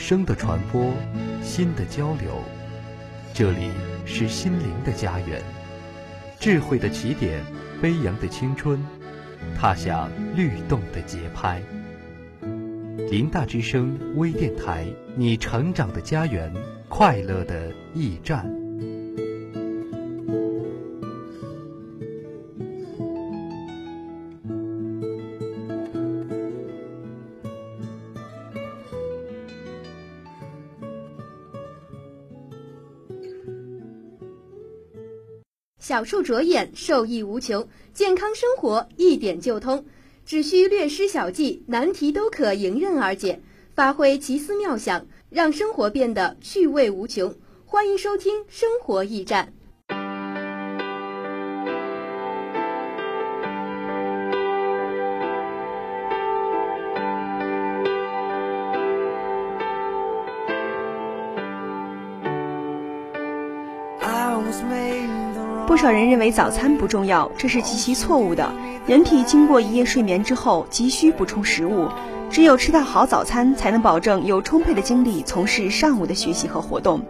声的传播，心的交流，这里是心灵的家园，智慧的起点，飞扬的青春，踏响律动的节拍。林大之声微电台，你成长的家园，快乐的驿站。小处着眼，受益无穷。健康生活一点就通，只需略施小计，难题都可迎刃而解。发挥奇思妙想，让生活变得趣味无穷。欢迎收听《生活驿站》。不少人认为早餐不重要，这是极其错误的。人体经过一夜睡眠之后，急需补充食物，只有吃到好早餐，才能保证有充沛的精力从事上午的学习和活动。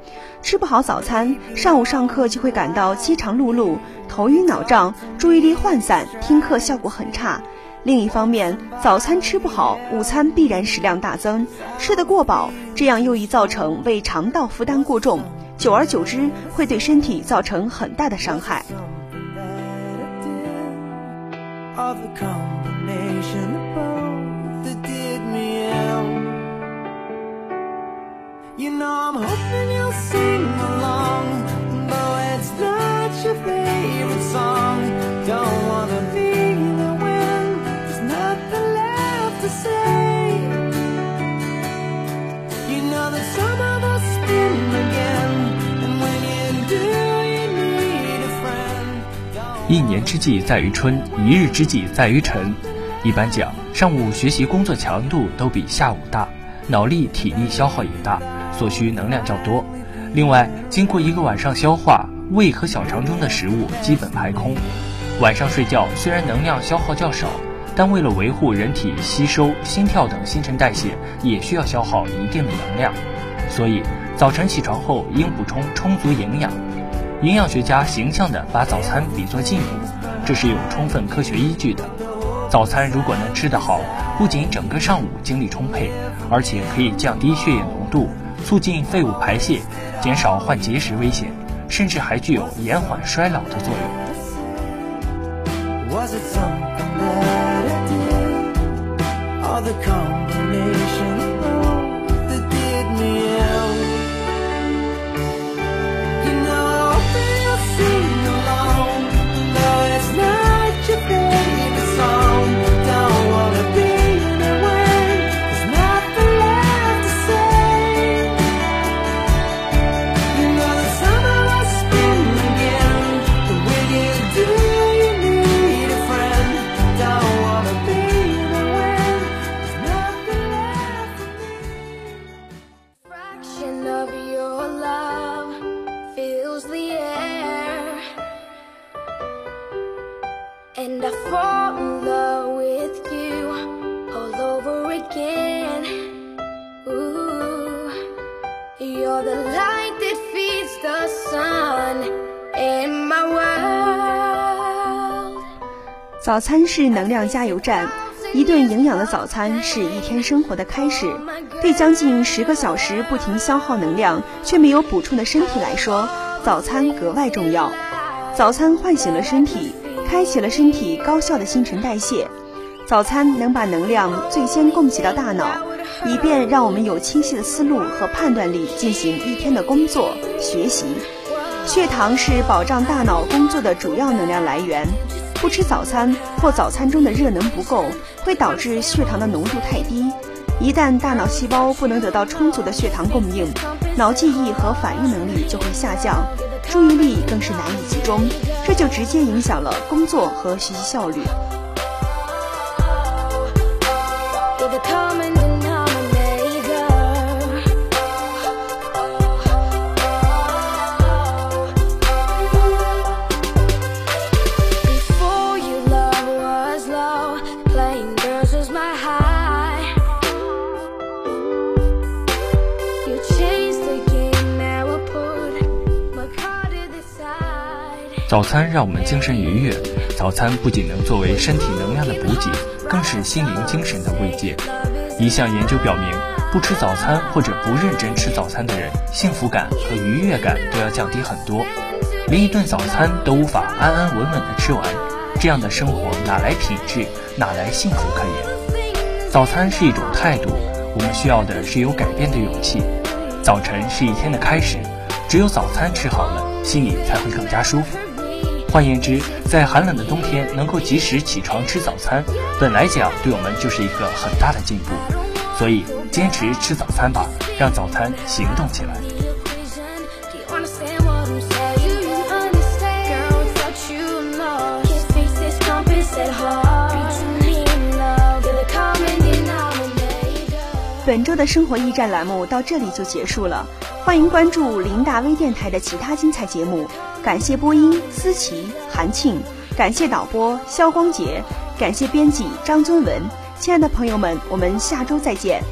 吃不好早餐，上午上课就会感到饥肠辘辘、头晕脑胀、注意力涣散，听课效果很差。另一方面，早餐吃不好，午餐必然食量大增，吃得过饱，这样又易造成胃肠道负担过重。久而久之，会对身体造成很大的伤害。年之计在于春，一日之计在于晨。一般讲，上午学习工作强度都比下午大，脑力体力消耗也大，所需能量较多。另外，经过一个晚上消化，胃和小肠中的食物基本排空。晚上睡觉虽然能量消耗较少，但为了维护人体吸收、心跳等新陈代谢，也需要消耗一定的能量。所以，早晨起床后应补充充足营养。营养学家形象地把早餐比作进补，这是有充分科学依据的。早餐如果能吃得好，不仅整个上午精力充沛，而且可以降低血液浓度，促进废物排泄，减少患结石危险，甚至还具有延缓衰老的作用。was it fun？other company 早餐是能量加油站，一顿营养的早餐是一天生活的开始。对将近十个小时不停消耗能量却没有补充的身体来说，早餐格外重要。早餐唤醒了身体，开启了身体高效的新陈代谢。早餐能把能量最先供给到大脑，以便让我们有清晰的思路和判断力进行一天的工作学习。血糖是保障大脑工作的主要能量来源。不吃早餐或早餐中的热能不够，会导致血糖的浓度太低。一旦大脑细胞不能得到充足的血糖供应，脑记忆和反应能力就会下降，注意力更是难以集中，这就直接影响了工作和学习效率。早餐让我们精神愉悦，早餐不仅能作为身体能量的补给，更是心灵精神的慰藉。一项研究表明，不吃早餐或者不认真吃早餐的人，幸福感和愉悦感都要降低很多，连一顿早餐都无法安安稳稳地吃完，这样的生活哪来品质，哪来幸福可言？早餐是一种态度，我们需要的是有改变的勇气。早晨是一天的开始，只有早餐吃好了，心里才会更加舒服。换言之，在寒冷的冬天能够及时起床吃早餐，本来讲对我们就是一个很大的进步。所以，坚持吃早餐吧，让早餐行动起来。本周的生活驿站栏目到这里就结束了，欢迎关注林大微电台的其他精彩节目。感谢播音思琪、韩庆，感谢导播肖光杰，感谢编辑张尊文。亲爱的朋友们，我们下周再见。